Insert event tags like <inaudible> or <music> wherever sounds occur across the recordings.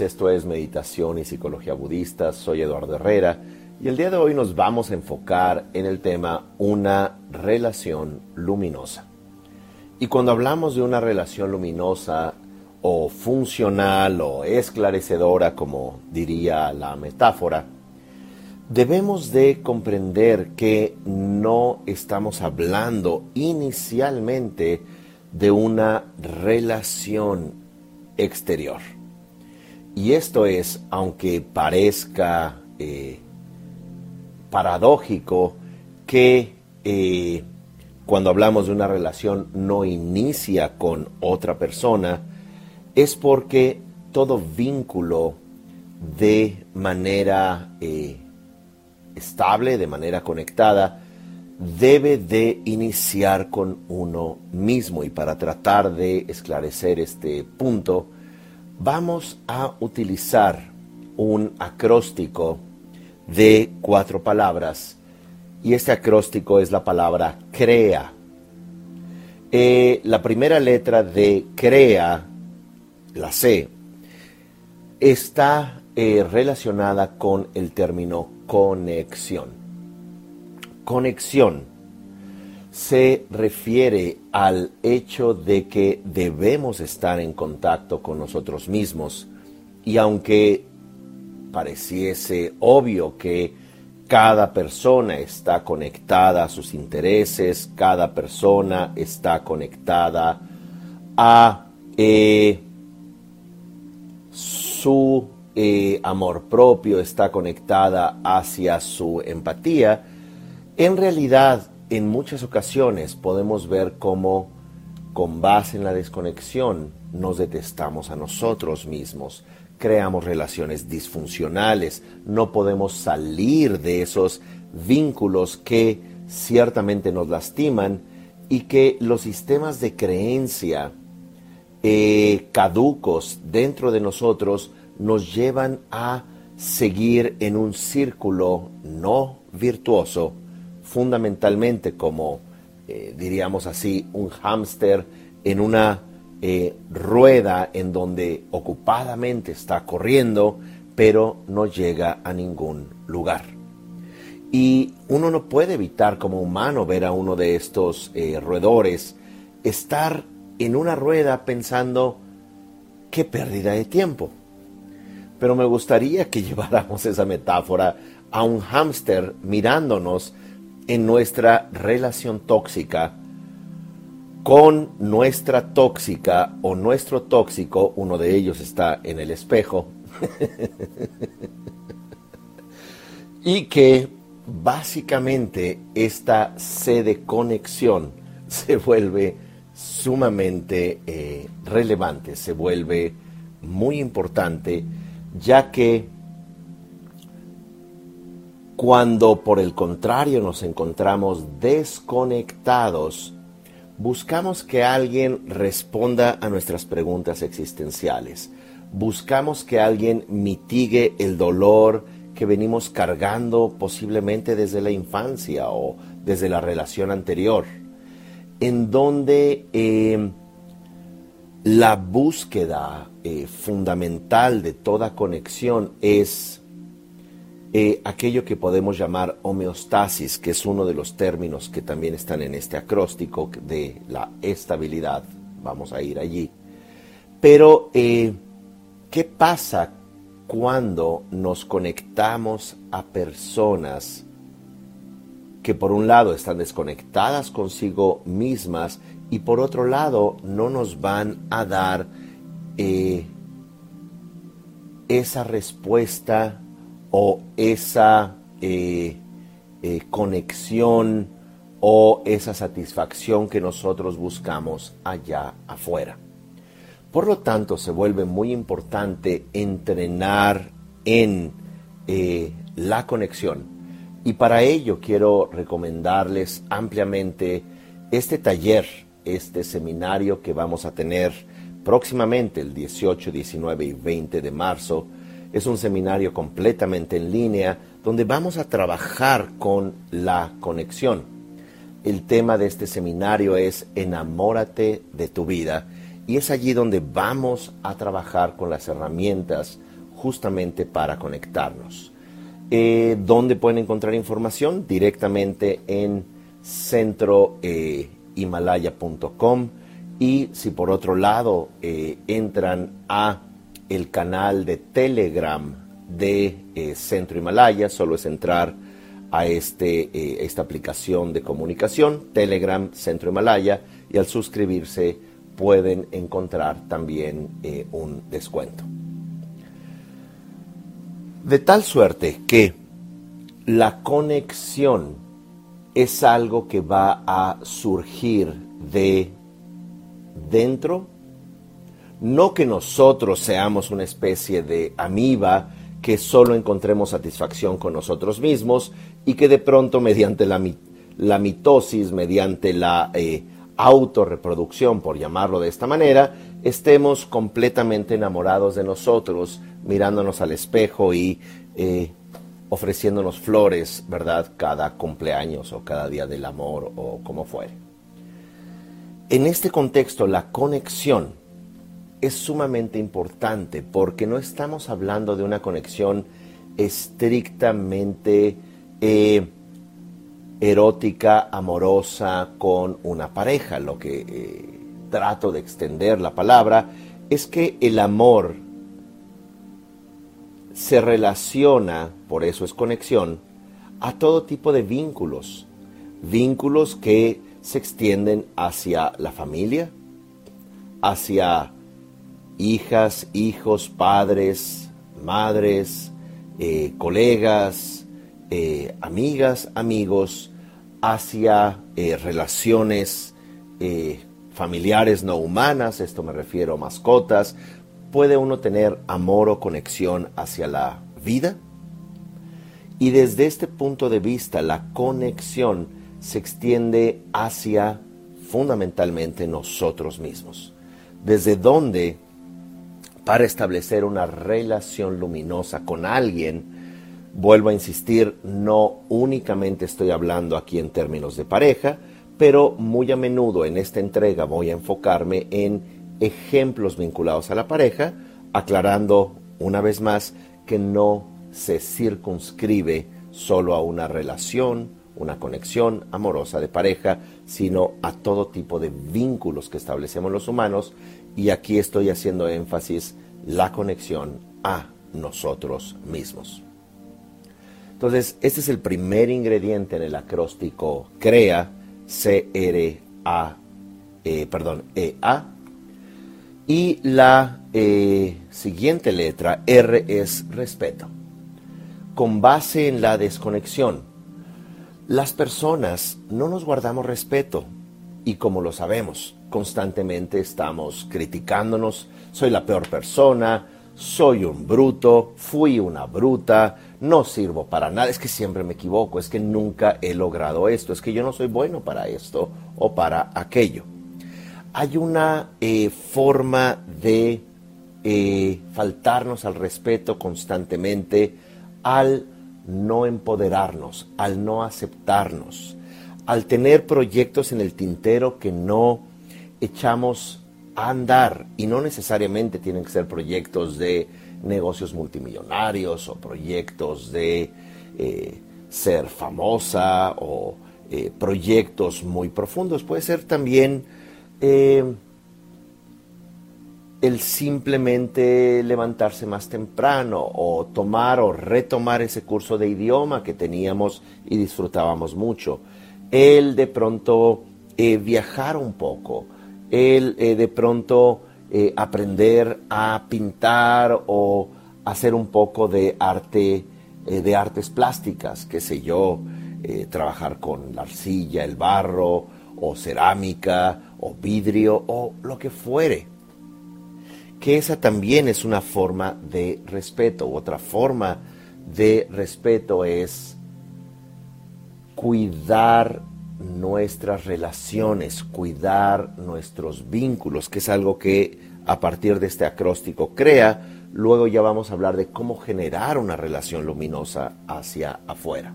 esto es Meditación y Psicología Budista, soy Eduardo Herrera y el día de hoy nos vamos a enfocar en el tema una relación luminosa. Y cuando hablamos de una relación luminosa o funcional o esclarecedora, como diría la metáfora, debemos de comprender que no estamos hablando inicialmente de una relación exterior. Y esto es, aunque parezca eh, paradójico, que eh, cuando hablamos de una relación no inicia con otra persona, es porque todo vínculo de manera eh, estable, de manera conectada, debe de iniciar con uno mismo. Y para tratar de esclarecer este punto, vamos a utilizar un acróstico de cuatro palabras. Y este acróstico es la palabra crea. Eh, la primera letra de crea, la C, está eh, relacionada con el término conexión conexión se refiere al hecho de que debemos estar en contacto con nosotros mismos. Y aunque pareciese obvio que cada persona está conectada a sus intereses, cada persona está conectada a eh, su eh, amor propio, está conectada hacia su empatía, en realidad, en muchas ocasiones podemos ver cómo, con base en la desconexión, nos detestamos a nosotros mismos, creamos relaciones disfuncionales, no podemos salir de esos vínculos que ciertamente nos lastiman y que los sistemas de creencia eh, caducos dentro de nosotros nos llevan a seguir en un círculo no virtuoso fundamentalmente como, eh, diríamos así, un hámster en una eh, rueda en donde ocupadamente está corriendo, pero no llega a ningún lugar. Y uno no puede evitar como humano ver a uno de estos eh, roedores estar en una rueda pensando, qué pérdida de tiempo. Pero me gustaría que <laughs> lleváramos esa metáfora a un hámster mirándonos en nuestra relación tóxica con nuestra tóxica o nuestro tóxico, uno de ellos está en el espejo, <laughs> y que básicamente esta sede conexión <laughs> se vuelve sumamente eh, relevante, se vuelve muy importante, ya que cuando por el contrario nos encontramos desconectados, buscamos que alguien responda a nuestras preguntas existenciales. Buscamos que alguien mitigue el dolor que venimos cargando posiblemente desde la infancia o desde la relación anterior, en donde eh, la búsqueda eh, fundamental de toda conexión es eh, aquello que podemos llamar homeostasis, que es uno de los términos que también están en este acróstico de la estabilidad. Vamos a ir allí. Pero, eh, ¿qué pasa cuando nos conectamos a personas que por un lado están desconectadas consigo mismas y por otro lado no nos van a dar eh, esa respuesta o esa eh, eh, conexión o esa satisfacción que nosotros buscamos allá afuera. Por lo tanto, se vuelve muy importante entrenar en eh, la conexión. Y para ello quiero recomendarles ampliamente este taller, este seminario que vamos a tener próximamente el 18, 19 y 20 de marzo es un seminario completamente en línea donde vamos a trabajar con la conexión. El tema de este seminario es Enamórate de tu vida Y es allí donde vamos a trabajar con las herramientas justamente para conectarnos. Eh, ¿Dónde pueden encontrar información? Directamente en centrohimalaya.com y si por otro lado eh, entran a el canal de Telegram de eh, Centro Himalaya, solo es entrar a este, esta aplicación de comunicación, Telegram Centro Himalaya, y al suscribirse pueden encontrar también un descuento. De tal suerte que la conexión es algo que va a surgir de dentro, no que nosotros seamos una especie de amiba que solo encontremos satisfacción con nosotros mismos y que de pronto mediante la, la mitosis, mediante la eh, autorreproducción, por llamarlo de esta manera, estemos completamente enamorados de nosotros, mirándonos al espejo y eh, ofreciéndonos flores, ¿verdad? Cada cumpleaños o cada día del amor o como fuere. En este contexto, la conexión es sumamente importante porque no estamos hablando de una conexión estrictamente eh, erótica, amorosa con una pareja. Lo que eh, trato de extender la palabra es que el amor se relaciona, por eso es conexión, a todo tipo de vínculos. Vínculos que se extienden hacia la familia, hacia hijas, hijos, padres, madres, eh, colegas, eh, amigas, amigos, hacia eh, relaciones familiares no humanas, esto me refiero a mascotas, puede uno tener amor o conexión hacia la vida. Y desde este punto de vista, la conexión se extiende hacia fundamentalmente nosotros mismos. Desde donde, para establecer una relación luminosa con alguien, Vuelvo a insistir, no únicamente estoy hablando aquí en términos de pareja, pero muy a menudo en esta entrega voy a enfocarme en ejemplos vinculados a la pareja, aclarando una vez más que no se circunscribe solo a una relación, una conexión amorosa de pareja, sino a todo tipo de vínculos que establecemos los humanos y aquí estoy haciendo énfasis la conexión a nosotros mismos. Entonces, este es el primer ingrediente en el acróstico CREA, C-R-A, eh, perdón, E-A. Y la eh, siguiente letra, R, es respeto. Con base en la desconexión, las personas no nos guardamos respeto y como lo sabemos, constantemente estamos criticándonos, soy la peor persona, soy un bruto, fui una bruta, no sirvo para nada, es que siempre me equivoco, es que nunca he logrado esto, es que yo no soy bueno para esto o para aquello. Hay una eh, forma de eh, faltarnos al respeto constantemente al no empoderarnos, al no aceptarnos, al tener proyectos en el tintero que no echamos andar y no necesariamente tienen que ser proyectos de negocios multimillonarios o proyectos de eh, ser famosa o eh, proyectos muy profundos. Puede ser también eh, el simplemente levantarse más temprano o tomar o retomar ese curso de idioma que teníamos y disfrutábamos mucho. El de pronto viajar un poco el eh, de pronto eh, aprender a pintar o hacer un poco de arte, eh, de artes plásticas, qué sé yo, trabajar con la arcilla, el barro, o cerámica, o vidrio, o lo que fuere. Que esa también es una forma de respeto. Otra forma de respeto es cuidar nuestras relaciones, cuidar nuestros vínculos, que es algo que a partir de este acróstico crea. Luego ya vamos a hablar de cómo generar una relación luminosa hacia afuera.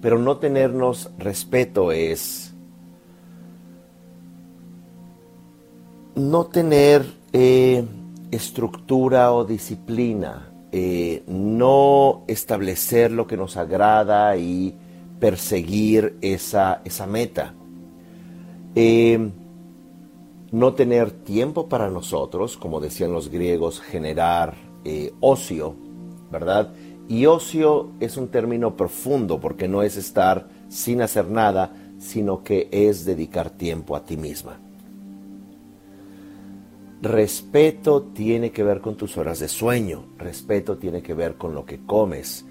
Pero no tenernos respeto es no tener eh, estructura o disciplina, eh, no establecer lo que nos agrada y perseguir esa, esa meta. Eh, no tener tiempo para nosotros, como decían los griegos, generar ocio, ¿verdad? Y ocio es un término profundo porque no es estar sin hacer nada, sino que es dedicar tiempo a ti misma. Respeto tiene que ver con tus horas de sueño, respeto tiene que ver con lo que comes,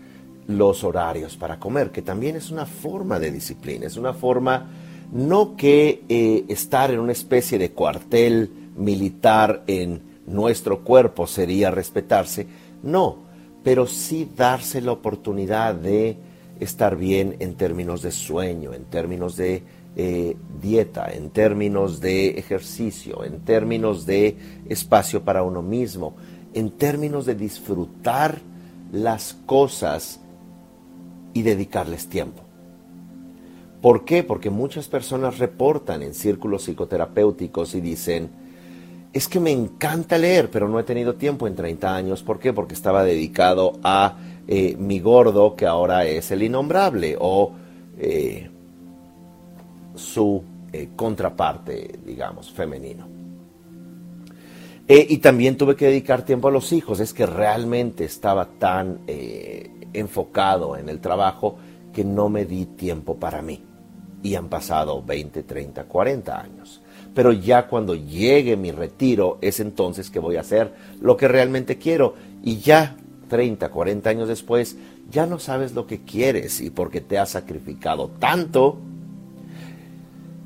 los horarios para comer, que también es una forma de disciplina, es una forma no que eh, estar en una especie de cuartel militar en nuestro cuerpo sería respetarse, no, pero sí darse la oportunidad de estar bien en términos de sueño, en términos de eh, dieta, en términos de ejercicio, en términos de espacio para uno mismo, en términos de disfrutar las cosas y dedicarles tiempo. ¿Por qué? Porque muchas personas reportan en círculos psicoterapéuticos y dicen, es que me encanta leer, pero no he tenido tiempo en 30 años. ¿Por qué? Porque estaba dedicado a eh, mi gordo, que ahora es el innombrable, o eh, su eh, contraparte, digamos, femenino. y también tuve que dedicar tiempo a los hijos, es que realmente estaba tan enfocado en el trabajo que no me di tiempo para mí. Y han pasado 20, 30, 40 años. Pero ya cuando llegue mi retiro es entonces que voy a hacer lo que realmente quiero. Y ya 30, 40 años después, ya no sabes lo que quieres y porque te has sacrificado tanto,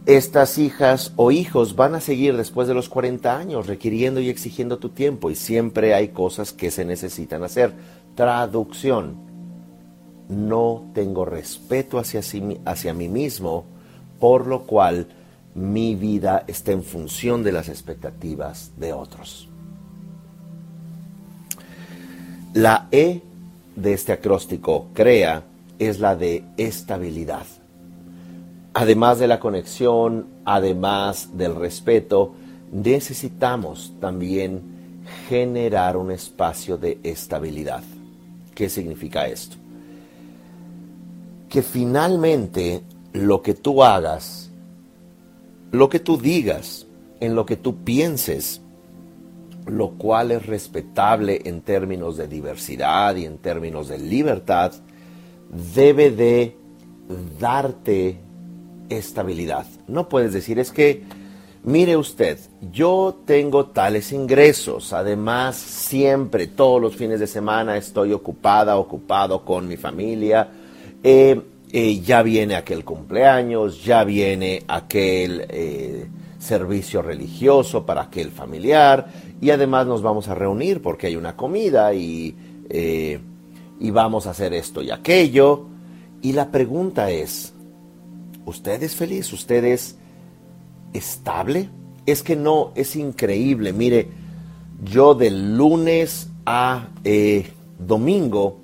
estas hijas o hijos van a seguir después de los 40 años requiriendo y exigiendo tu tiempo y siempre hay cosas que se necesitan hacer. Traducción. No tengo respeto hacia, hacia mí mismo, por lo cual mi vida está en función de las expectativas de otros. La E de este acróstico crea es la de estabilidad. Además de la conexión, además del respeto, necesitamos también generar un espacio de estabilidad. ¿Qué significa esto? Que finalmente lo que tú hagas, lo que tú digas, en lo que tú pienses, lo cual es respetable en términos de diversidad y en términos de libertad, debe de darte estabilidad. No puedes decir, es que, mire usted, yo tengo tales ingresos, además siempre, todos los fines de semana estoy ocupada, ocupado con mi familia, eh, eh, ya viene aquel cumpleaños, ya viene aquel... Eh, servicio religioso para aquel familiar y además nos vamos a reunir porque hay una comida y, y vamos a hacer esto y aquello. Y la pregunta es, ¿usted es feliz? ¿Usted es estable? Es que no, es increíble. Mire, yo de lunes a domingo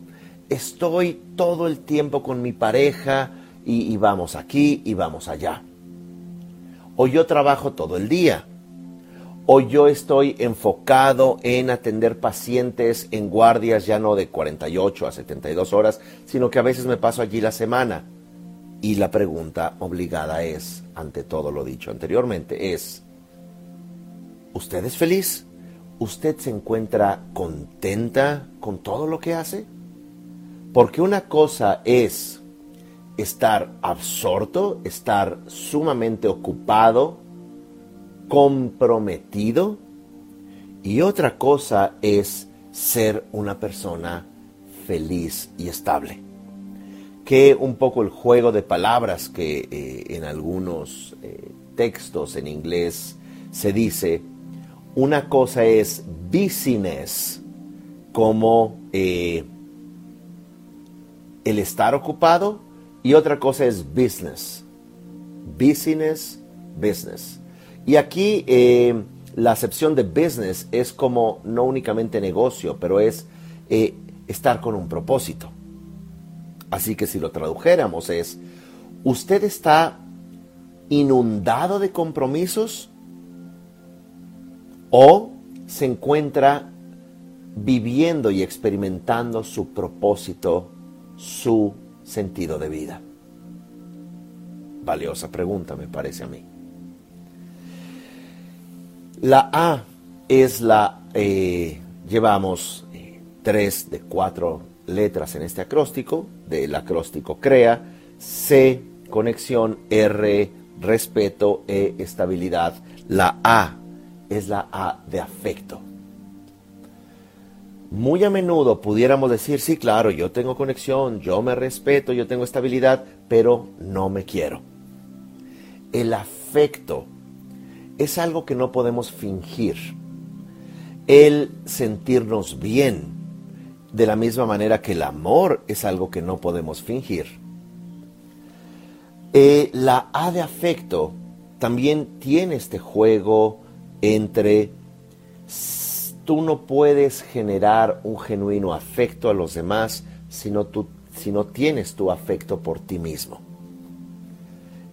estoy todo el tiempo con mi pareja y vamos aquí y vamos allá o yo trabajo todo el día, o yo estoy enfocado en atender pacientes en guardias ya no de 48 a 72 horas, sino que a veces me paso allí la semana. Y la pregunta obligada es, ante todo lo dicho anteriormente, es, ¿usted es feliz? ¿Usted se encuentra contenta con todo lo que hace? Porque una cosa es estar absorto, estar sumamente ocupado, comprometido. Y otra cosa es ser una persona feliz y estable. Que un poco el juego de palabras que eh, en algunos eh, textos en inglés se dice, una cosa es business, como eh, el estar ocupado, y otra cosa es business. Business, business. Y aquí eh, la acepción de business es como no únicamente negocio, pero es eh, estar con un propósito. Así que si lo tradujéramos es, usted está inundado de compromisos o se encuentra viviendo y experimentando su propósito, su sentido de vida? Valiosa pregunta, me parece a mí. La A es la, eh, llevamos eh, tres de cuatro letras en este acróstico, del acróstico CREA, C, conexión, R, respeto, E, estabilidad. La A es la A de afecto. Muy a menudo pudiéramos decir, sí, claro, yo tengo conexión, yo me respeto, yo tengo estabilidad, pero no me quiero. El afecto es algo que no podemos fingir. El sentirnos bien, de la misma manera que el amor es algo que no podemos fingir. Eh, la A de afecto también tiene este juego entre tú no puedes generar un genuino afecto a los demás si no, tú, si no tienes tu afecto por ti mismo.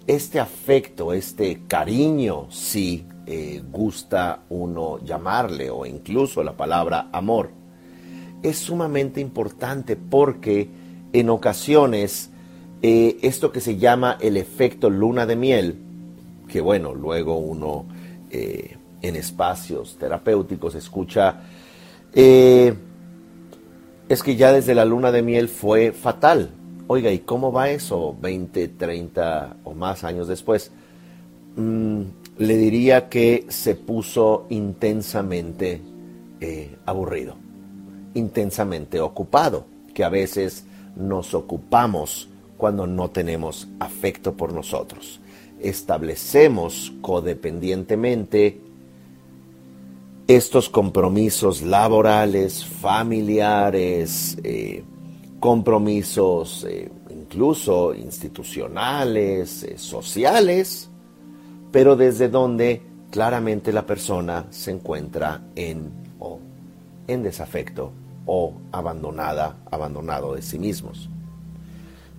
Este afecto, este cariño, si eh, gusta uno llamarle, o incluso la palabra amor, es sumamente importante porque en ocasiones eh, esto que se llama el efecto luna de miel, que bueno, luego uno eh, en espacios terapéuticos escucha, eh, es que ya desde la luna de miel fue fatal. Oiga, ¿y cómo va eso 20, 30 o más años después? Mm, le diría que se puso intensamente eh, aburrido, intensamente ocupado, que a veces nos ocupamos cuando no tenemos afecto por nosotros. Establecemos codependientemente estos compromisos laborales, familiares, eh, compromisos eh, incluso institucionales, eh, sociales, pero desde donde claramente la persona se encuentra en en desafecto o abandonada, abandonado de sí mismos.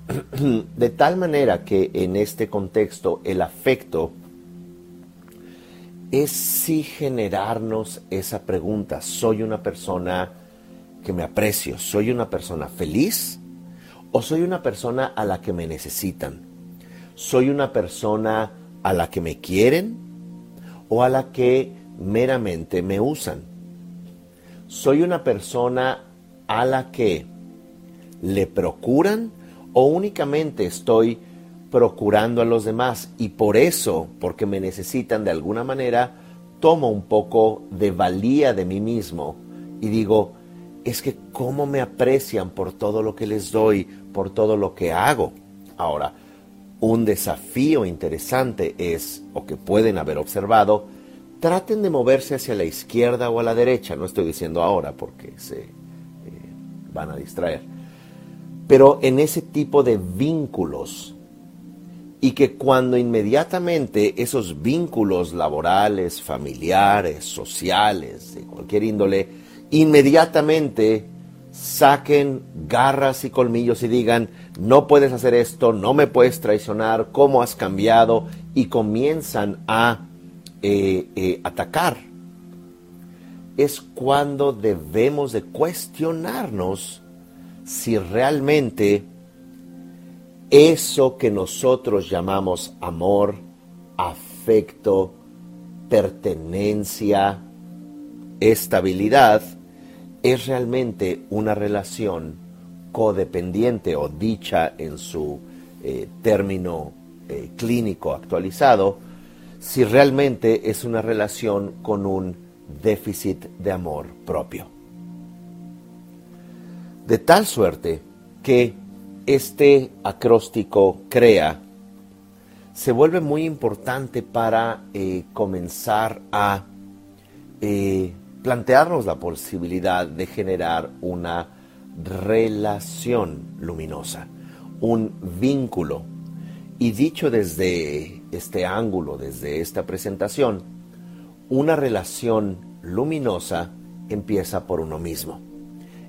<clears throat> De tal manera que en este contexto el afecto es sí generarnos esa pregunta, ¿soy una persona que me aprecio? ¿Soy una persona feliz? ¿O soy una persona a la que me necesitan? ¿Soy una persona a la que me quieren? ¿O a la que meramente me usan? ¿Soy una persona a la que le procuran o únicamente estoy procurando a los demás. Y por eso, porque me necesitan de alguna manera, tomo un poco de valía de mí mismo y digo, es que cómo me aprecian por todo lo que les doy, por todo lo que hago. Ahora, un desafío interesante es, o que pueden haber observado, traten de moverse hacia la izquierda o a la derecha, no estoy diciendo ahora porque se eh, van a distraer, pero en ese tipo de vínculos y que cuando inmediatamente esos vínculos laborales, familiares, sociales, de cualquier índole, inmediatamente saquen garras y colmillos y digan, no puedes hacer esto, no me puedes traicionar, cómo has cambiado, y comienzan a eh, eh, atacar. Es cuando debemos de cuestionarnos si realmente eso que nosotros llamamos amor, afecto, pertenencia, estabilidad, es realmente una relación codependiente o dicha en su eh, término eh, clínico actualizado, si realmente es una relación con un déficit de amor propio. De tal suerte que este acróstico crea se vuelve muy importante para eh, comenzar a eh, plantearnos la posibilidad de generar una relación luminosa, un vínculo. Y dicho desde este ángulo, desde esta presentación, una relación luminosa empieza por uno mismo.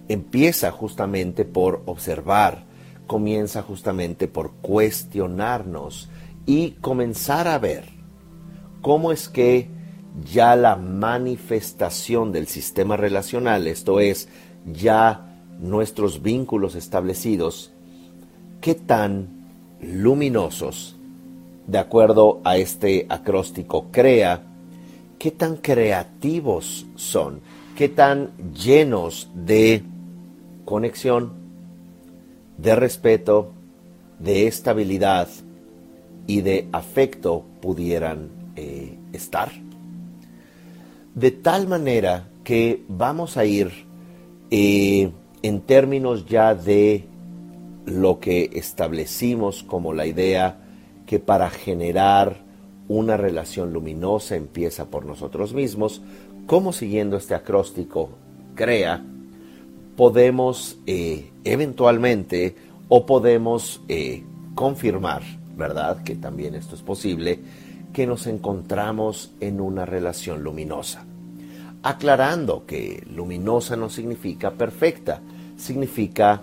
Empieza justamente por observar, comienza justamente por cuestionarnos y comenzar a ver cómo es que ya la manifestación del sistema relacional, esto es, ya nuestros vínculos establecidos, qué tan luminosos, de acuerdo a este acróstico CREA, qué tan creativos son, qué tan llenos de conexión, de respeto, de estabilidad y de afecto pudieran eh, estar. De tal manera que vamos a ir eh, en términos ya de lo que establecimos como la idea que para generar una relación luminosa empieza por nosotros mismos, como siguiendo este acróstico crea, podemos eh, eventualmente o podemos eh, confirmar, ¿verdad? Que también esto es posible, que nos encontramos en una relación luminosa. Aclarando que luminosa no significa perfecta, significa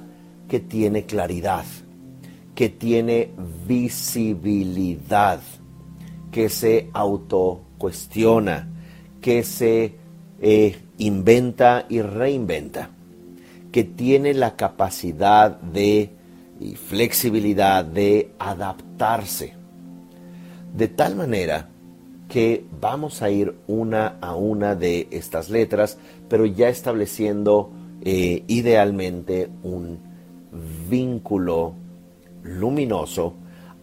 que tiene claridad, que tiene visibilidad, que se autocuestiona, que se eh, inventa y reinventa, que tiene la capacidad de y flexibilidad de adaptarse. De tal manera que vamos a ir una a una de estas letras, pero ya estableciendo eh, idealmente un vínculo luminoso,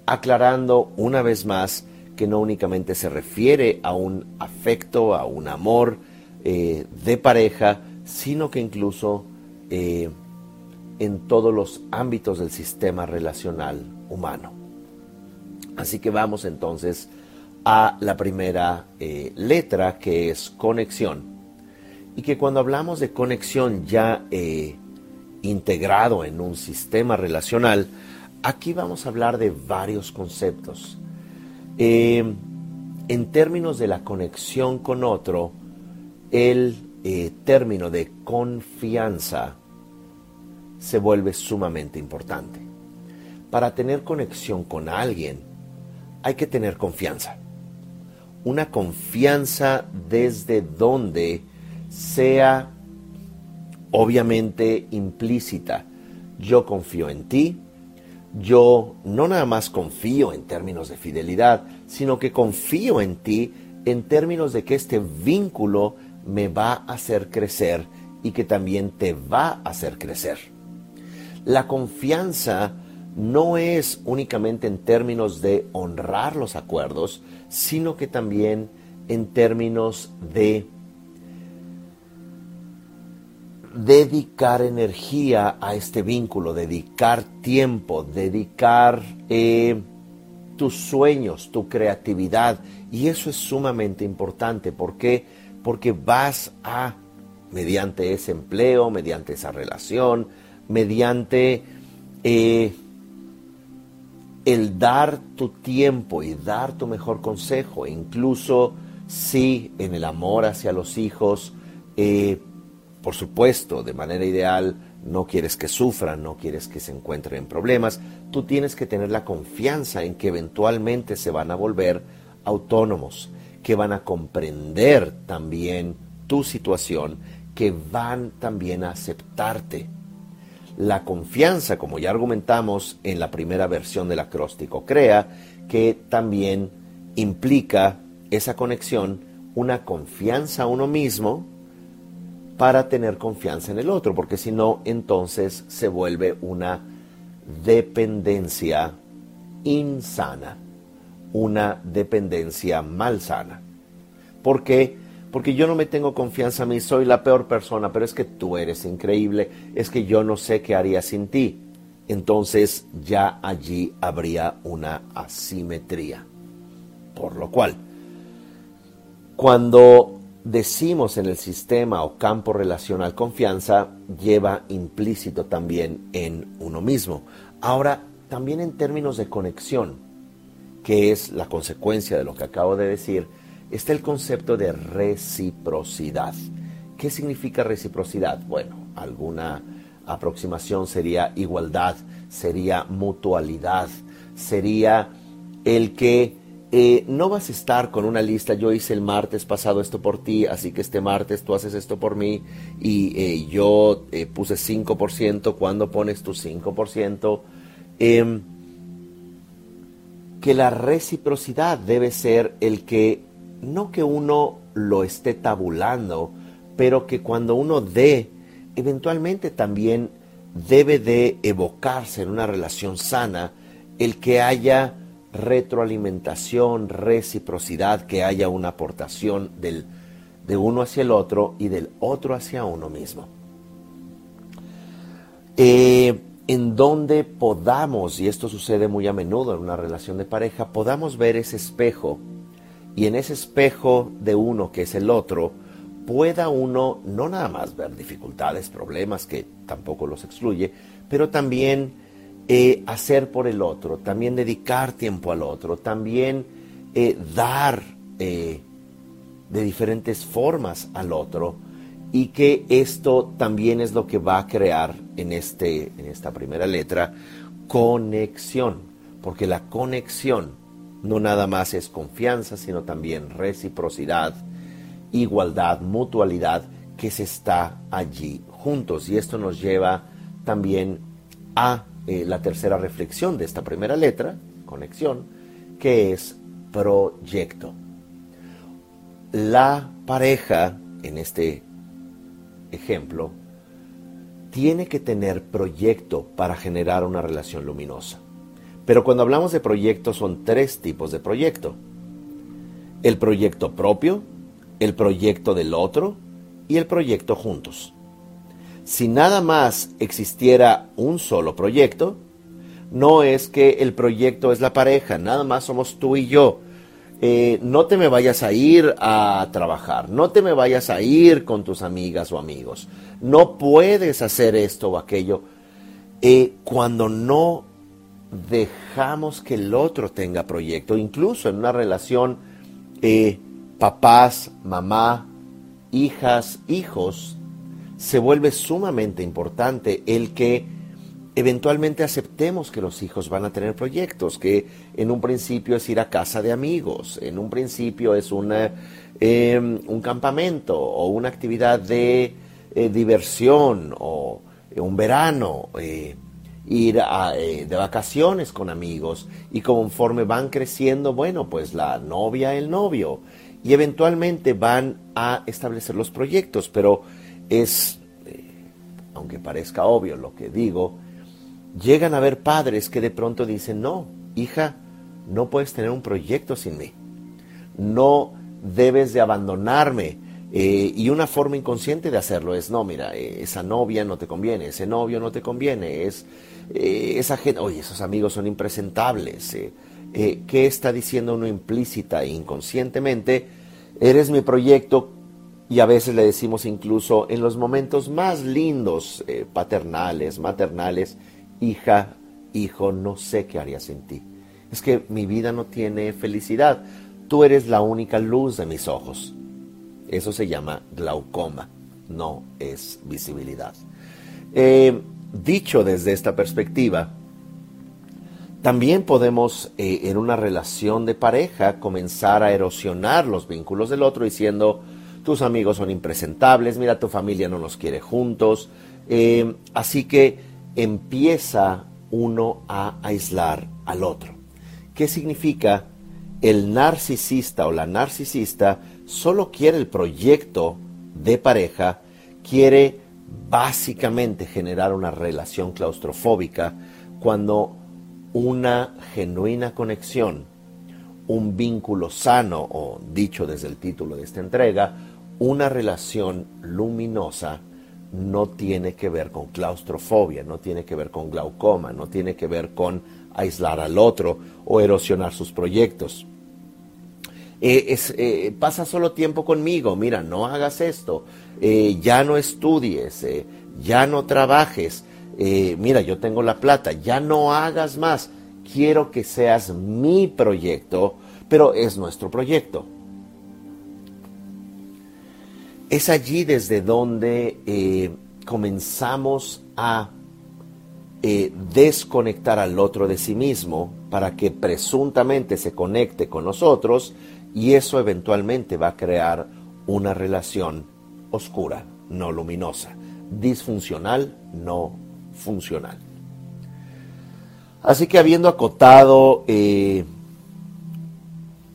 aclarando una vez más que no únicamente se refiere a un afecto, a un amor eh, de pareja, sino que incluso eh, en todos los ámbitos del sistema relacional humano. Así que vamos entonces a la primera eh, letra que es conexión. Y que cuando hablamos de conexión ya eh, integrado en un sistema relacional, aquí vamos a hablar de varios conceptos. En términos de la conexión con otro, el término de confianza se vuelve sumamente importante. Para tener conexión con alguien hay que tener confianza. Una confianza desde donde sea obviamente implícita. Yo confío en ti, yo no nada más confío en términos de fidelidad, sino que confío en ti en términos de que este vínculo me va a hacer crecer y que también te va a hacer crecer. La confianza no es únicamente en términos de honrar los acuerdos, sino que también en términos de dedicar energía a este vínculo, dedicar tiempo, dedicar eh, tus sueños, tu creatividad. Y eso es sumamente importante. ¿Por qué? Porque vas a, mediante ese empleo, mediante esa relación, mediante eh, el dar tu tiempo y dar tu mejor consejo, incluso si en el amor hacia los hijos, eh, por supuesto, de manera ideal, no quieres que sufran, no quieres que se encuentren en problemas, tú tienes que tener la confianza en que eventualmente se van a volver autónomos, que van a comprender también tu situación, que van también a aceptarte la confianza, como ya argumentamos en la primera versión del acróstico, crea que también implica esa conexión, una confianza a uno mismo para tener confianza en el otro, porque si no, entonces se vuelve una dependencia insana, una dependencia malsana. ¿Por qué? Porque yo no me tengo confianza a mí, soy la peor persona, pero es que tú eres increíble, es que yo no sé qué haría sin ti. Entonces ya allí habría una asimetría. Por lo cual, cuando decimos en el sistema o campo relacional confianza, lleva implícito también en uno mismo. Ahora, también en términos de conexión, que es la consecuencia de lo que acabo de decir, está el concepto de reciprocidad. ¿Qué significa reciprocidad? Bueno, alguna aproximación sería igualdad, sería mutualidad, sería el que eh, no vas a estar con una lista, yo hice el martes pasado esto por ti, así que este martes tú haces esto por mí y eh, yo eh, puse 5%, cuando pones tu 5%? Em, que la reciprocidad debe ser el que, no que uno lo esté tabulando, pero que cuando uno dé, eventualmente también debe de evocarse en una relación sana el que haya retroalimentación, reciprocidad, que haya una aportación del, de uno hacia el otro y del otro hacia uno mismo. Eh, en donde podamos, y esto sucede muy a menudo en una relación de pareja, podamos ver ese espejo y en ese espejo de uno que es el otro, pueda uno no nada más ver dificultades, problemas, que tampoco los excluye, pero también eh, hacer por el otro, también dedicar tiempo al otro, también eh, dar eh, de diferentes formas al otro y que esto también es lo que va a crear en, este, en esta primera letra conexión, porque la conexión no nada más es confianza, sino también reciprocidad, igualdad, mutualidad, que se está allí juntos. Y esto nos lleva también a eh, la tercera reflexión de esta primera letra, conexión, que es proyecto. La pareja, en este ejemplo, tiene que tener proyecto para generar una relación luminosa. Pero cuando hablamos de proyecto son tres tipos de proyecto. El proyecto propio, el proyecto del otro y el proyecto juntos si nada más existiera un solo proyecto, no es que el proyecto es la pareja, nada más somos tú y yo. Eh, no te me vayas a ir a trabajar, no te me vayas a ir con tus amigas o amigos, no puedes hacer esto o aquello. Eh, cuando no dejamos que el otro tenga proyecto, incluso en una relación eh, papás, mamá, hijas, hijos, se vuelve sumamente importante el que eventualmente aceptemos que los hijos van a tener proyectos, que en un principio es ir a casa de amigos, en un principio es em, un campamento o una actividad de eh, diversión o eh, un verano, eh, ir de vacaciones con amigos y conforme van creciendo, bueno, pues la novia, el novio y eventualmente van a establecer los proyectos, pero es, eh, aunque parezca obvio lo que digo, llegan a haber padres que de pronto dicen, no, hija, no puedes tener un proyecto sin mí. No debes de abandonarme. Eh, y una forma inconsciente de hacerlo es, no, mira, eh, esa novia no te conviene, ese novio no te conviene, es esa gente, oye, esos amigos son impresentables. ¿Qué está diciendo uno implícita e inconscientemente? Eres mi proyecto, y a veces le decimos incluso en los momentos más lindos, eh, paternales, maternales, hija, hijo, no sé qué haría sin ti. Es que mi vida no tiene felicidad. Tú eres la única luz de mis ojos. Eso se llama glaucoma, no es visibilidad. Eh, dicho desde esta perspectiva, también podemos eh, en una relación de pareja comenzar a erosionar los vínculos del otro diciendo, tus amigos son impresentables, mira, tu familia no los quiere juntos. Eh, así que empieza uno a aislar al otro. ¿Qué significa? El narcisista o la narcisista solo quiere el proyecto de pareja, quiere básicamente generar una relación claustrofóbica cuando una genuina conexión, un vínculo sano, o dicho desde el título de esta entrega, una relación luminosa no tiene que ver con claustrofobia, no tiene que ver con glaucoma, no tiene que ver con aislar al otro o erosionar sus proyectos. Eh, eh, pasa solo tiempo conmigo, mira, no hagas esto, eh, ya no estudies, ya no trabajes, mira, yo tengo la plata, ya no hagas más, quiero que seas mi proyecto, pero es nuestro proyecto. Es allí desde donde comenzamos a desconectar al otro de sí mismo para que presuntamente se conecte con nosotros y eso eventualmente va a crear una relación oscura, no luminosa, disfuncional, no funcional. Así que habiendo acotado eh,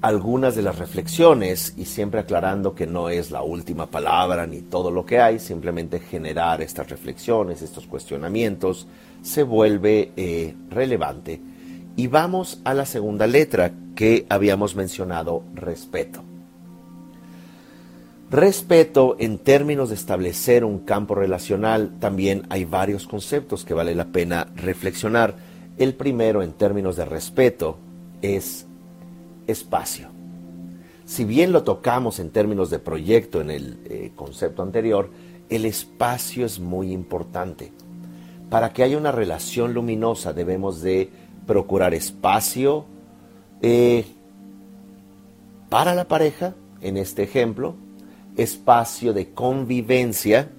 algunas de las reflexiones y siempre aclarando que no es la última palabra ni todo lo que hay, simplemente generar estas reflexiones, estos cuestionamientos, se vuelve eh, relevante. Y vamos a la segunda letra que habíamos mencionado, respeto. Respeto en términos de establecer un campo relacional, también hay varios conceptos que vale la pena reflexionar. El primero en términos de respeto es espacio. Si bien lo tocamos en términos de proyecto en el eh, concepto anterior, el espacio es muy importante. Para que haya una relación luminosa debemos de procurar espacio eh, para la pareja, en este ejemplo, espacio de convivencia.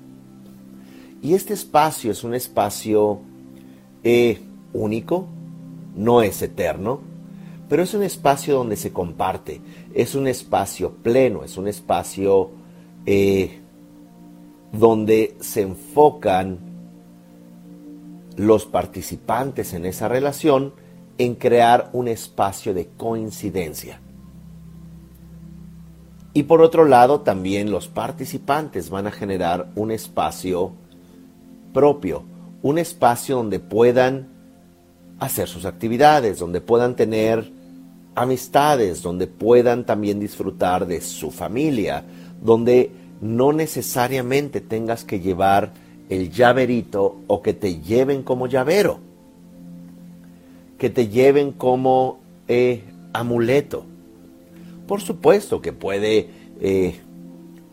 Y este espacio es un espacio eh, único, no es eterno, pero es un espacio donde se comparte, es un espacio pleno, es un espacio eh, donde se enfocan los participantes en esa relación en crear un espacio de coincidencia. Y por otro lado, también los participantes van a generar un espacio propio, un espacio donde puedan hacer sus actividades, donde puedan tener amistades, donde puedan también disfrutar de su familia, donde no necesariamente tengas que llevar el llaverito o que te lleven como llavero, que te lleven como eh, amuleto. Por supuesto que puede eh,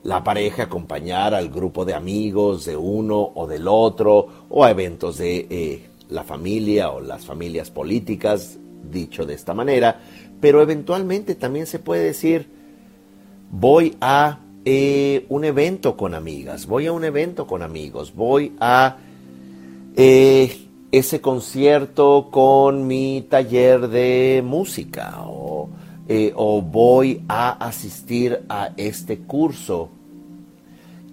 la pareja acompañar al grupo de amigos de uno o del otro o a eventos de eh, la familia o las familias políticas, dicho de esta manera, pero eventualmente también se puede decir, voy a eh, un evento con amigas, voy a un evento con amigos, voy a eh, ese concierto con mi taller de música o, eh, o voy a asistir a este curso.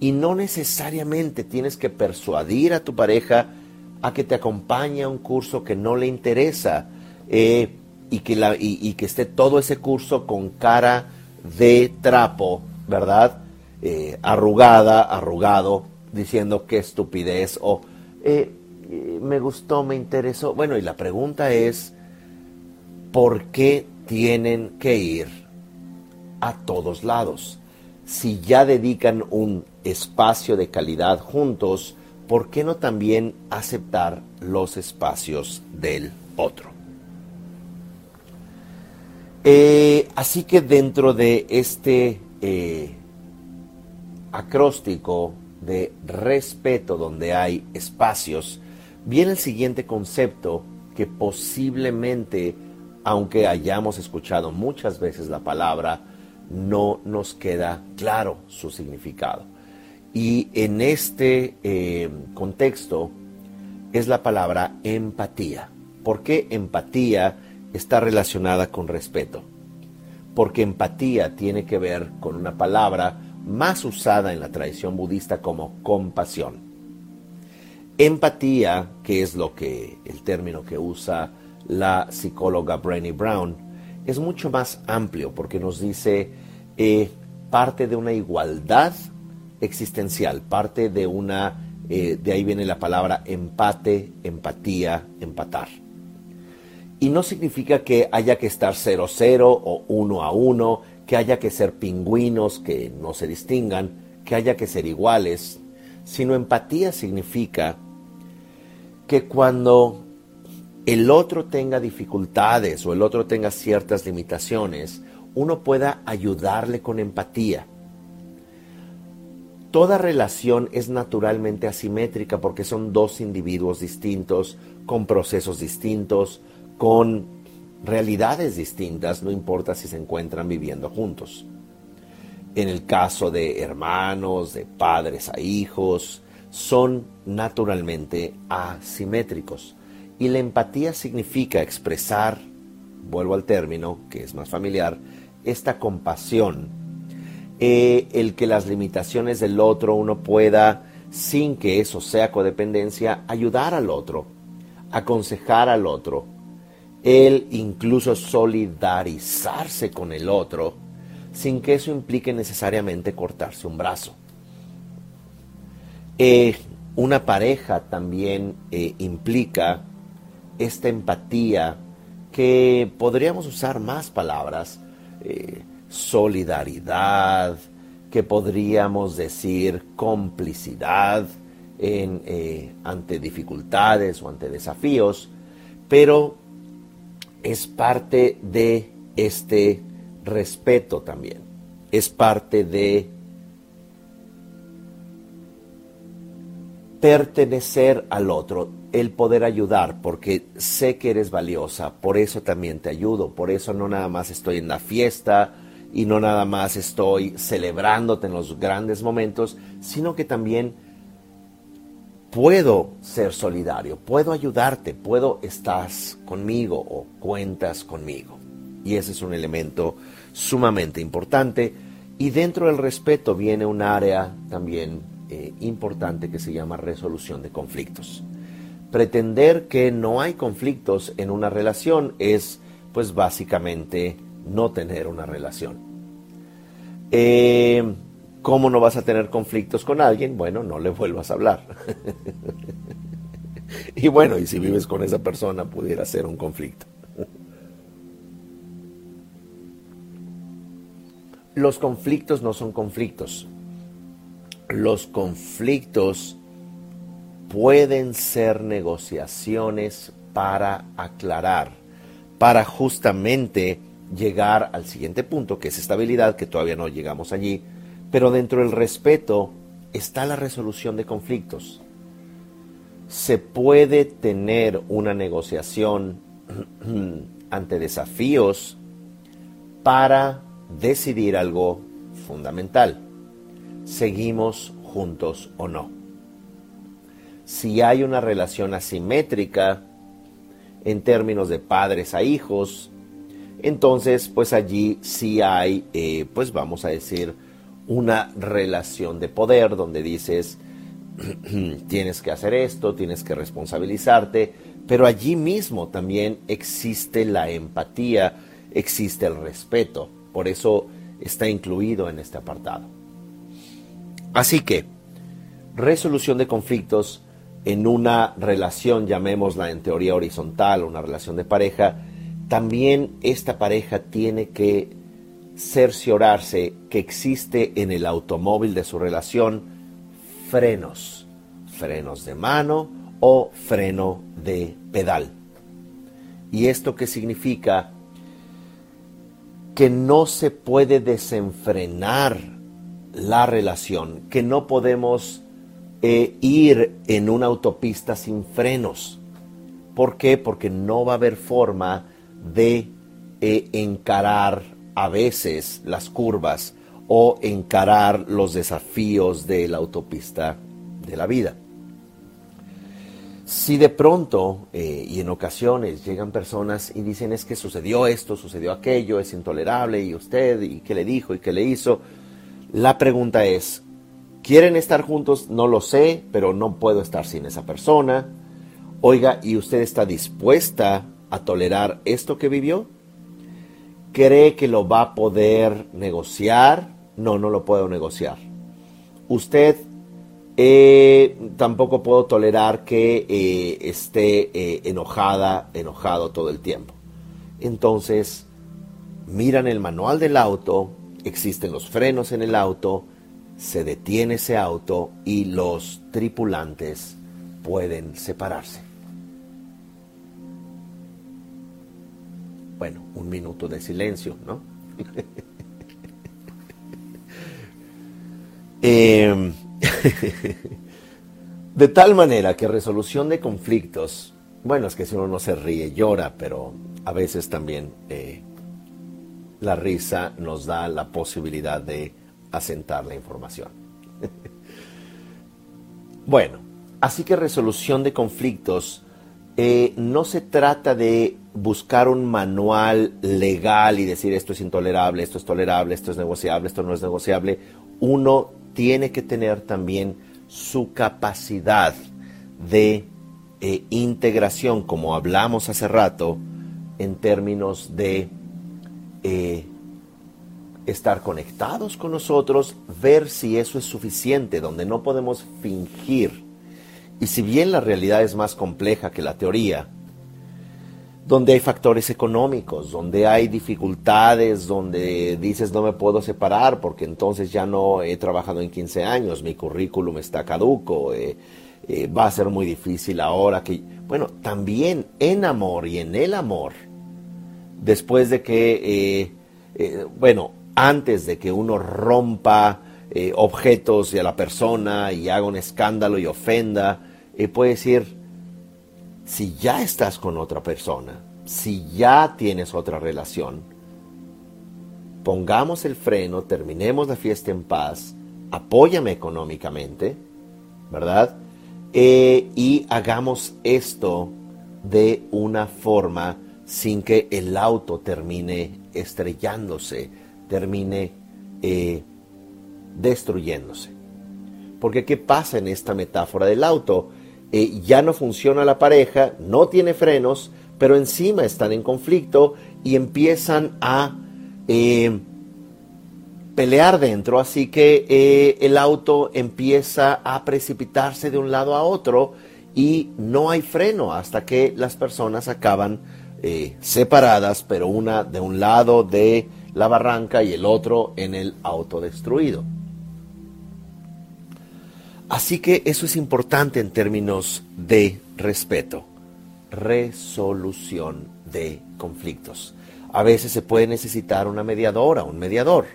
Y no necesariamente tienes que persuadir a tu pareja a que te acompañe a un curso que no le interesa y, que la, y que esté todo ese curso con cara de trapo, ¿verdad? Eh, arrugada, arrugado, diciendo qué estupidez o eh, eh, me gustó, me interesó. Bueno, y la pregunta es, ¿por qué tienen que ir a todos lados? Si ya dedican un espacio de calidad juntos, ¿por qué no también aceptar los espacios del otro? así que dentro de este acróstico de respeto donde hay espacios, viene el siguiente concepto que posiblemente, aunque hayamos escuchado muchas veces la palabra, no nos queda claro su significado. Y en este eh, contexto es la palabra empatía. ¿Por qué empatía está relacionada con respeto? Porque empatía tiene que ver con una palabra más usada en la tradición budista como compasión. Empatía, que es lo que el término que usa la psicóloga Brené Brown, es mucho más amplio porque nos dice eh, parte de una igualdad existencial, parte de una, eh, de ahí viene la palabra empate, empatía, empatar. Y no significa que haya que estar 0-0 o 1 a 1, que haya que ser pingüinos que no se distingan, que haya que ser iguales, sino empatía significa que cuando el otro tenga dificultades o el otro tenga ciertas limitaciones, uno pueda ayudarle con empatía. Toda relación es naturalmente asimétrica porque son dos individuos distintos, con procesos distintos, con realidades distintas, no importa si se encuentran viviendo juntos. En el caso de hermanos, de padres a hijos, son naturalmente asimétricos. Y la empatía significa expresar vuelvo al término que es más familiar, esta compasión, eh, el que las limitaciones del otro uno pueda, sin que eso sea codependencia, ayudar al otro, aconsejar al otro, el incluso solidarizarse con el otro, sin que eso implique necesariamente cortarse un brazo. Eh, una pareja también eh, implica esta empatía que podríamos usar más palabras, eh, solidaridad, que podríamos decir complicidad ante dificultades o ante desafíos, pero es parte de este respeto también, es parte de pertenecer al otro, el poder ayudar, porque sé que eres valiosa, por eso también te ayudo, por eso no nada más estoy en la fiesta y no nada más estoy celebrándote en los grandes momentos, sino que también puedo ser solidario, puedo ayudarte, puedo estás conmigo o cuentas conmigo. Y ese es un elemento sumamente importante. Y dentro del respeto viene un área también eh, importante que se llama resolución de conflictos. Pretender que no hay conflictos en una relación es, pues básicamente, no tener una relación. Eh, ¿Cómo no vas a tener conflictos con alguien? Bueno, no le vuelvas a hablar. <laughs> y bueno, y si vives con esa persona, pudiera ser un conflicto. Los conflictos no son conflictos, los conflictos pueden ser negociaciones para aclarar, para justamente llegar al siguiente punto, que es estabilidad, que todavía no llegamos allí, pero dentro del respeto está la resolución de conflictos. Se puede tener una negociación <clears throat> ante desafíos para decidir algo fundamental seguimos juntos o no. Si hay una relación asimétrica en términos de padres a hijos, entonces pues allí sí hay, eh, pues vamos a decir, una relación de poder donde dices, <clears throat> tienes que hacer esto, tienes que responsabilizarte, pero allí mismo también existe la empatía, existe el respeto, por eso está incluido en este apartado. Así que, resolución de conflictos en una relación, llamémosla en teoría horizontal, una relación de pareja, también esta pareja tiene que cerciorarse que existe en el automóvil de su relación frenos, frenos de mano o freno de pedal. ¿Y esto qué significa? Que no se puede desenfrenar la relación, que no podemos eh, ir en una autopista sin frenos. ¿Por qué? Porque no va a haber forma de eh, encarar a veces las curvas o encarar los desafíos de la autopista de la vida. Si de pronto eh, y en ocasiones llegan personas y dicen es que sucedió esto, sucedió aquello, es intolerable y usted y qué le dijo y qué le hizo, la pregunta es, ¿quieren estar juntos? No lo sé, pero no puedo estar sin esa persona. Oiga, ¿y usted está dispuesta a tolerar esto que vivió? ¿Cree que lo va a poder negociar? No, no lo puedo negociar. Usted eh, tampoco puedo tolerar que eh, esté eh, enojada, enojado todo el tiempo. Entonces, miran el manual del auto existen los frenos en el auto, se detiene ese auto y los tripulantes pueden separarse. Bueno, un minuto de silencio, ¿no? <laughs> Em, <laughs> de tal manera que resolución de conflictos, bueno, es que si uno no se ríe, llora, pero a veces también eh, la risa nos da la posibilidad de asentar la información. <laughs> bueno, así que resolución de conflictos eh, no se trata de buscar un manual legal y decir esto es intolerable, esto es tolerable, esto es negociable, esto no es negociable. Uno tiene que tener también su capacidad de eh, integración, como hablamos hace rato, en términos de eh, estar conectados con nosotros, ver si eso es suficiente, donde no podemos fingir. Y si bien la realidad es más compleja que la teoría, donde hay factores económicos, donde hay dificultades, donde dices no me puedo separar porque entonces ya no he trabajado en 15 años, mi currículum está caduco, eh, eh, va a ser muy difícil ahora que... Bueno, también en amor y en el amor, después de que, eh, bueno, antes de que uno rompa objetos de la persona y haga un escándalo y ofenda, puede decir, si ya estás con otra persona, si ya tienes otra relación, pongamos el freno, terminemos la fiesta en paz, apóyame económicamente, ¿verdad? Eh, y hagamos esto de una forma sin que el auto termine estrellándose, termine eh, destruyéndose. Porque ¿qué pasa en esta metáfora del auto? Eh, ya no funciona la pareja, no tiene frenos, pero encima están en conflicto y empiezan a eh, pelear dentro, así que eh, el auto empieza a precipitarse de un lado a otro y no hay freno hasta que las personas acaban separadas, pero una de un lado de la barranca y el otro en el auto destruido. Así que eso es importante en términos de respeto, resolución de conflictos. A veces se puede necesitar una mediadora, un mediador,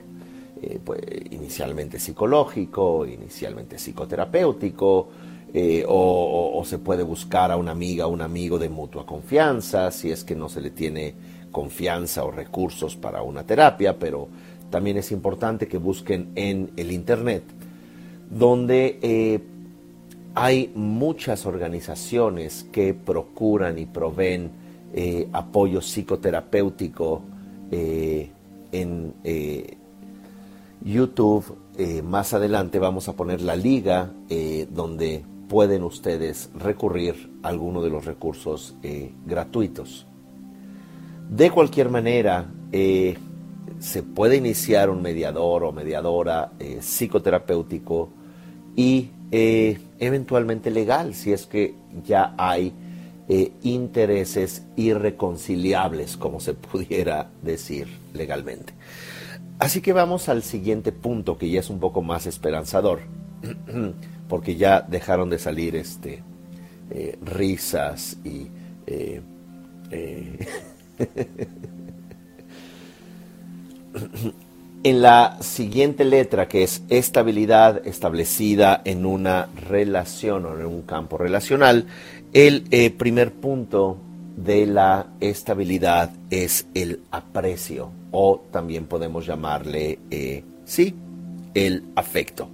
eh, pues, inicialmente psicológico, inicialmente psicoterapéutico, eh, o, se puede buscar a una amiga o un amigo de mutua confianza, si es que no se le tiene confianza o recursos para una terapia, pero también es importante que busquen en el Internet donde eh, hay muchas organizaciones que procuran y proveen eh, apoyo psicoterapéutico eh, en YouTube. más adelante vamos a poner la liga donde pueden ustedes recurrir a alguno de los recursos gratuitos. De cualquier manera, se puede iniciar un mediador o mediadora psicoterapéutico y eh, eventualmente legal, si es que ya hay eh, intereses irreconciliables, como se <laughs> pudiera decir legalmente. Así que vamos al siguiente punto, que ya es un poco más esperanzador, <clears throat> porque ya dejaron de salir este, eh, risas y... <laughs> en la siguiente letra, que es estabilidad establecida en una relación o en un campo relacional, el eh, primer punto de la estabilidad es el aprecio o también podemos llamarle, eh, sí, el afecto.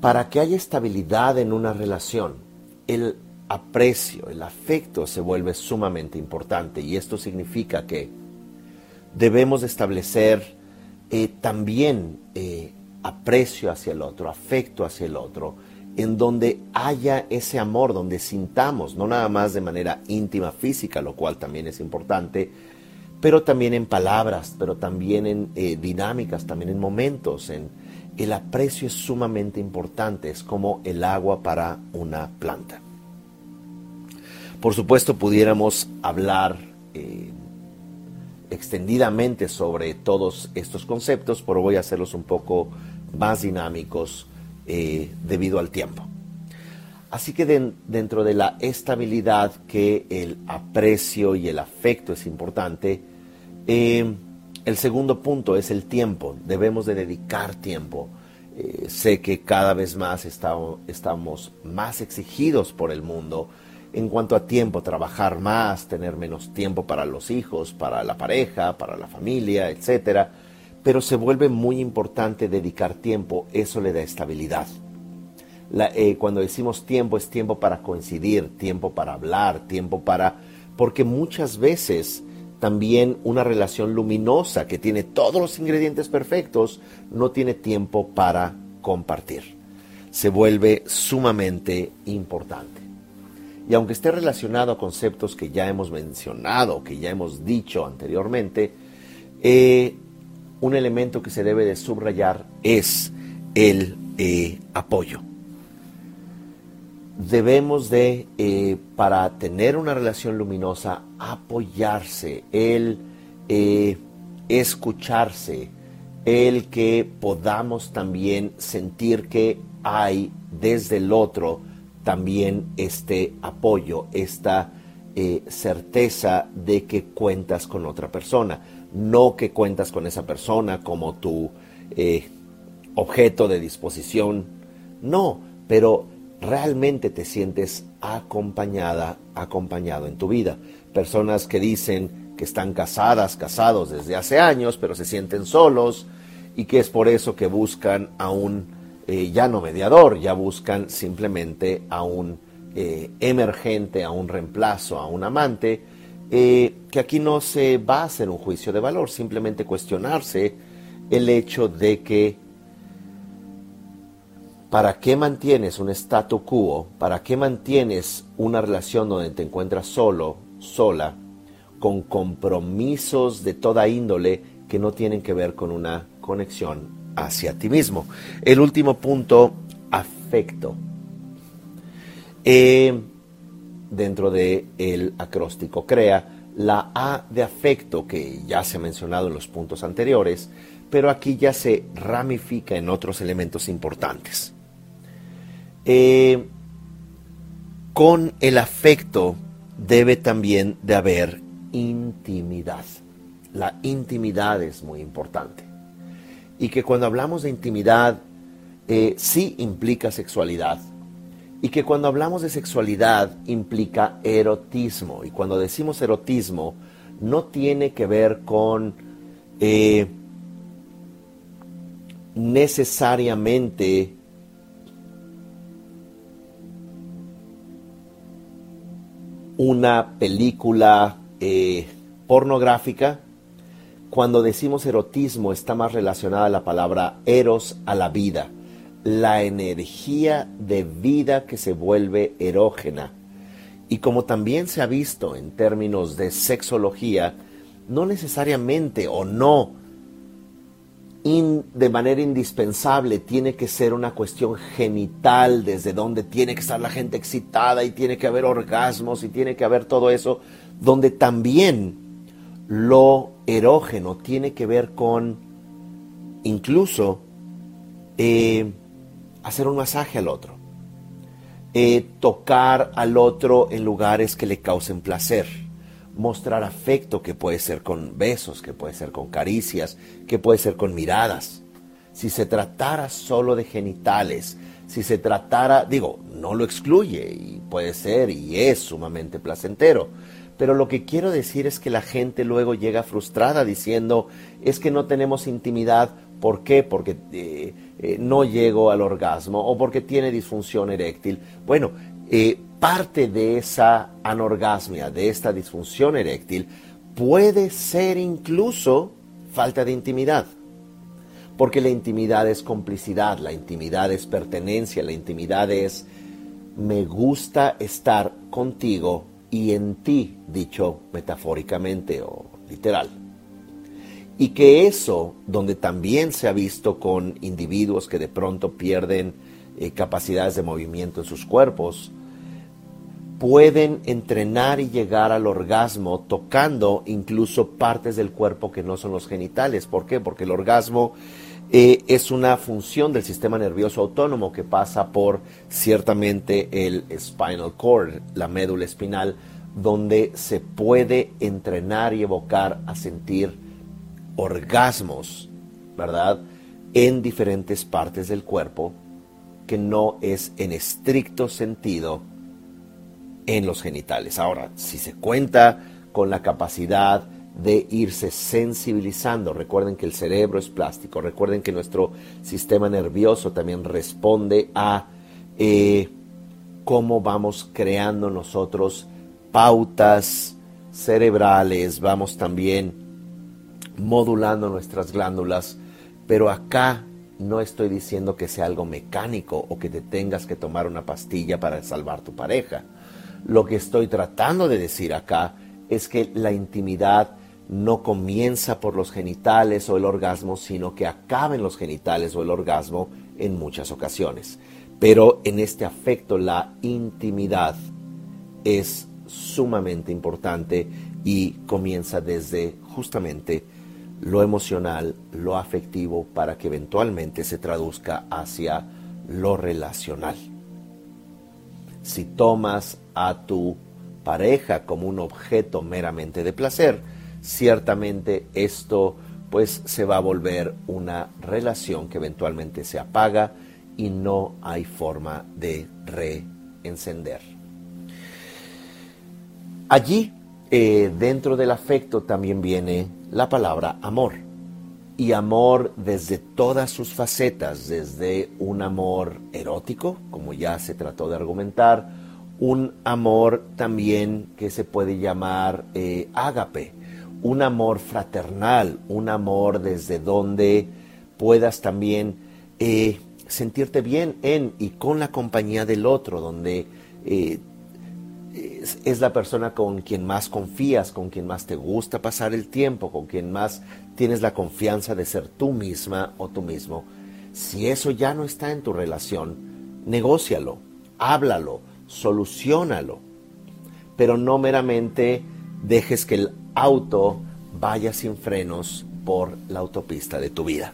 Para que haya estabilidad en una relación, el aprecio, el afecto se vuelve sumamente importante y esto significa que debemos establecer eh, también eh, aprecio hacia el otro, afecto hacia el otro, en donde haya ese amor, donde sintamos, no nada más de manera íntima, física, lo cual también es importante, pero también en palabras, pero también en eh, dinámicas, también en momentos. En, el aprecio es sumamente importante, es como el agua para una planta. Por supuesto, pudiéramos hablar extendidamente sobre todos estos conceptos, pero voy a hacerlos un poco más dinámicos eh, debido al tiempo. Así que dentro de la estabilidad que el aprecio y el afecto es importante, eh, el segundo punto es el tiempo. Debemos de dedicar tiempo. Eh, sé que cada vez más estamos más exigidos por el mundo en cuanto a tiempo, trabajar más, tener menos tiempo para los hijos, para la pareja, para la familia, etc. Pero se vuelve muy importante dedicar tiempo, eso le da estabilidad. Eh, cuando decimos tiempo es tiempo para coincidir, tiempo para hablar, tiempo para porque muchas veces también una relación luminosa que tiene todos los ingredientes perfectos no tiene tiempo para compartir. Se vuelve sumamente importante. Y aunque esté relacionado a conceptos que ya hemos mencionado, que ya hemos dicho anteriormente, eh, un elemento que se debe de subrayar es el eh, apoyo. Debemos de, eh, para tener una relación luminosa, apoyarse, el escucharse, el que podamos también sentir que hay desde el otro también este apoyo, esta eh, certeza de que cuentas con otra persona, no que cuentas con esa persona como tu eh, objeto de disposición, no, pero realmente te sientes acompañada, acompañado en tu vida. Personas que dicen que están casadas, casados desde hace años, pero se sienten solos y que es por eso que buscan a un eh, ya no mediador, ya buscan simplemente a un eh, emergente, a un reemplazo, a un amante, eh, que aquí no se va a hacer un juicio de valor, simplemente cuestionarse el hecho de que ¿para qué mantienes un statu quo? ¿Para qué mantienes una relación donde te encuentras solo, sola, con compromisos de toda índole que no tienen que ver con una conexión hacia ti mismo. El último punto, afecto. Eh, dentro del el acróstico CREA, la A de afecto, que ya se ha mencionado en los puntos anteriores, pero aquí ya se ramifica en otros elementos importantes. Eh, con el afecto debe también de haber intimidad. La intimidad es muy importante y que cuando hablamos de intimidad eh, sí implica sexualidad. Y que cuando hablamos de sexualidad implica erotismo. Y cuando decimos erotismo no tiene que ver con eh, necesariamente una película eh, pornográfica cuando decimos erotismo está más relacionada la palabra eros a la vida, la energía de vida que se vuelve erógena. Y como también se ha visto en términos de sexología, no necesariamente o no de manera indispensable tiene que ser una cuestión genital, desde donde tiene que estar la gente excitada y tiene que haber orgasmos y tiene que haber todo eso, donde también lo erógeno tiene que ver con incluso eh, hacer un masaje al otro, eh, tocar al otro en lugares que le causen placer, mostrar afecto que puede ser con besos, que puede ser con caricias, que puede ser con miradas. Si se tratara solo de genitales, si se tratara, digo, no lo excluye y puede ser y es sumamente placentero, pero lo que quiero decir es que la gente luego llega frustrada diciendo, es que no tenemos intimidad. ¿Por qué? Porque eh, eh, no llego al orgasmo o porque tiene disfunción eréctil. Bueno, eh, parte de esa anorgasmia, de esta disfunción eréctil, puede ser incluso falta de intimidad. Porque la intimidad es complicidad, la intimidad es pertenencia, la intimidad es me gusta estar contigo y en ti, dicho metafóricamente o literal. Y que eso, donde también se ha visto con individuos que de pronto pierden eh, capacidades de movimiento en sus cuerpos, pueden entrenar y llegar al orgasmo tocando incluso partes del cuerpo que no son los genitales. ¿Por qué? Porque el orgasmo eh, es una función del sistema nervioso autónomo que pasa por ciertamente el spinal cord, la médula espinal, donde se puede entrenar y evocar a sentir orgasmos, ¿verdad? En diferentes partes del cuerpo que no es en estricto sentido en los genitales. Ahora, si se cuenta con la capacidad de irse sensibilizando. Recuerden que el cerebro es plástico, recuerden que nuestro sistema nervioso también responde a eh, cómo vamos creando nosotros pautas cerebrales, vamos también modulando nuestras glándulas, pero acá no estoy diciendo que sea algo mecánico o que te tengas que tomar una pastilla para salvar tu pareja. Lo que estoy tratando de decir acá es que la intimidad no comienza por los genitales o el orgasmo, sino que acaba en los genitales o el orgasmo en muchas ocasiones. Pero en este afecto la intimidad es sumamente importante y comienza desde justamente lo emocional, lo afectivo, para que eventualmente se traduzca hacia lo relacional. Si tomas a tu pareja como un objeto meramente de placer, ciertamente esto pues se va a volver una relación que eventualmente se apaga y no hay forma de reencender. Allí, eh, dentro del afecto, también viene la palabra amor. Y amor desde todas sus facetas, desde un amor erótico, como ya se trató de argumentar, un amor también que se puede llamar eh, ágape, un amor fraternal, un amor desde donde puedas también eh, sentirte bien en y con la compañía del otro, donde eh, es, la persona con quien más confías, con quien más te gusta pasar el tiempo, con quien más tienes la confianza de ser tú misma o tú mismo. Si eso ya no está en tu relación, negócialo, háblalo, solucionalo, pero no meramente dejes que el auto vaya sin frenos por la autopista de tu vida.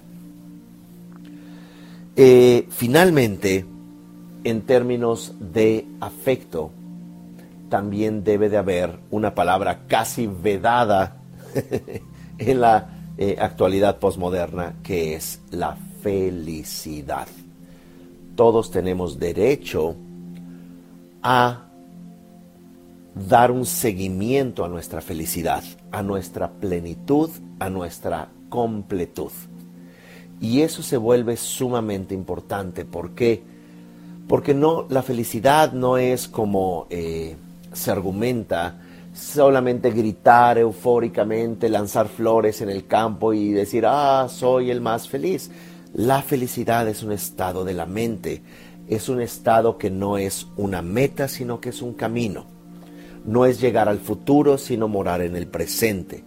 Eh, finalmente, en términos de afecto, también debe de haber una palabra casi vedada <laughs> en la eh, actualidad posmoderna, que es la felicidad. Todos tenemos derecho a dar un seguimiento a nuestra felicidad, a nuestra plenitud, a nuestra completud. Y eso se vuelve sumamente importante. ¿Por qué? Porque no, la felicidad no es como eh, se argumenta solamente gritar eufóricamente, lanzar flores en el campo y decir, ah, soy el más feliz. La felicidad es un estado de la mente, es un estado que no es una meta, sino que es un camino. No es llegar al futuro, sino morar en el presente.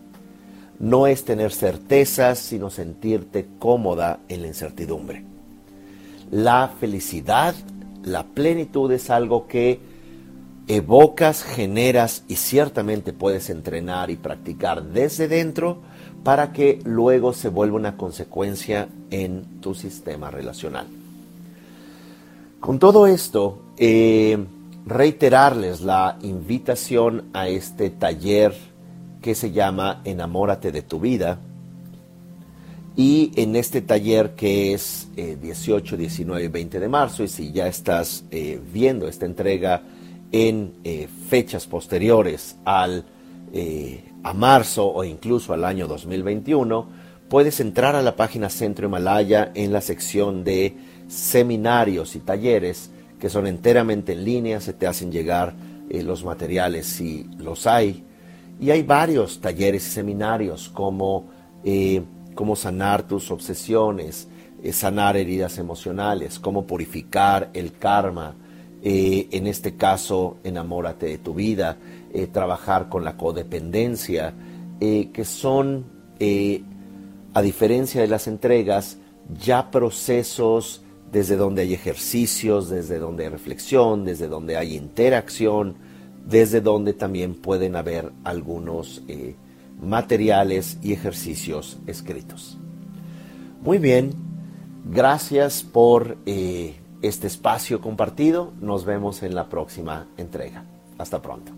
No es tener certezas, sino sentirte cómoda en la incertidumbre. La felicidad, la plenitud es algo que evocas, generas y ciertamente puedes entrenar y practicar desde dentro para que luego se vuelva una consecuencia en tu sistema relacional. Con todo esto, eh, reiterarles la invitación a este taller que se llama Enamórate de tu vida. Y en este taller que es 18, 19 y 20 de marzo, y si ya estás eh, viendo esta entrega en eh, fechas posteriores al, eh, a marzo o incluso al año 2021, puedes entrar a la página Centro Himalaya en la sección de seminarios y talleres que son enteramente en línea, se te hacen llegar eh, los materiales si los hay. Y hay varios talleres y seminarios como cómo sanar tus obsesiones, sanar heridas emocionales, cómo purificar el karma, eh, en este caso, enamórate de tu vida, eh, trabajar con la codependencia, eh, que son, a diferencia de las entregas, ya procesos desde donde hay ejercicios, desde donde hay reflexión, desde donde hay interacción, desde donde también pueden haber algunos materiales y ejercicios escritos. Muy bien, gracias por este espacio compartido. Nos vemos en la próxima entrega. Hasta pronto.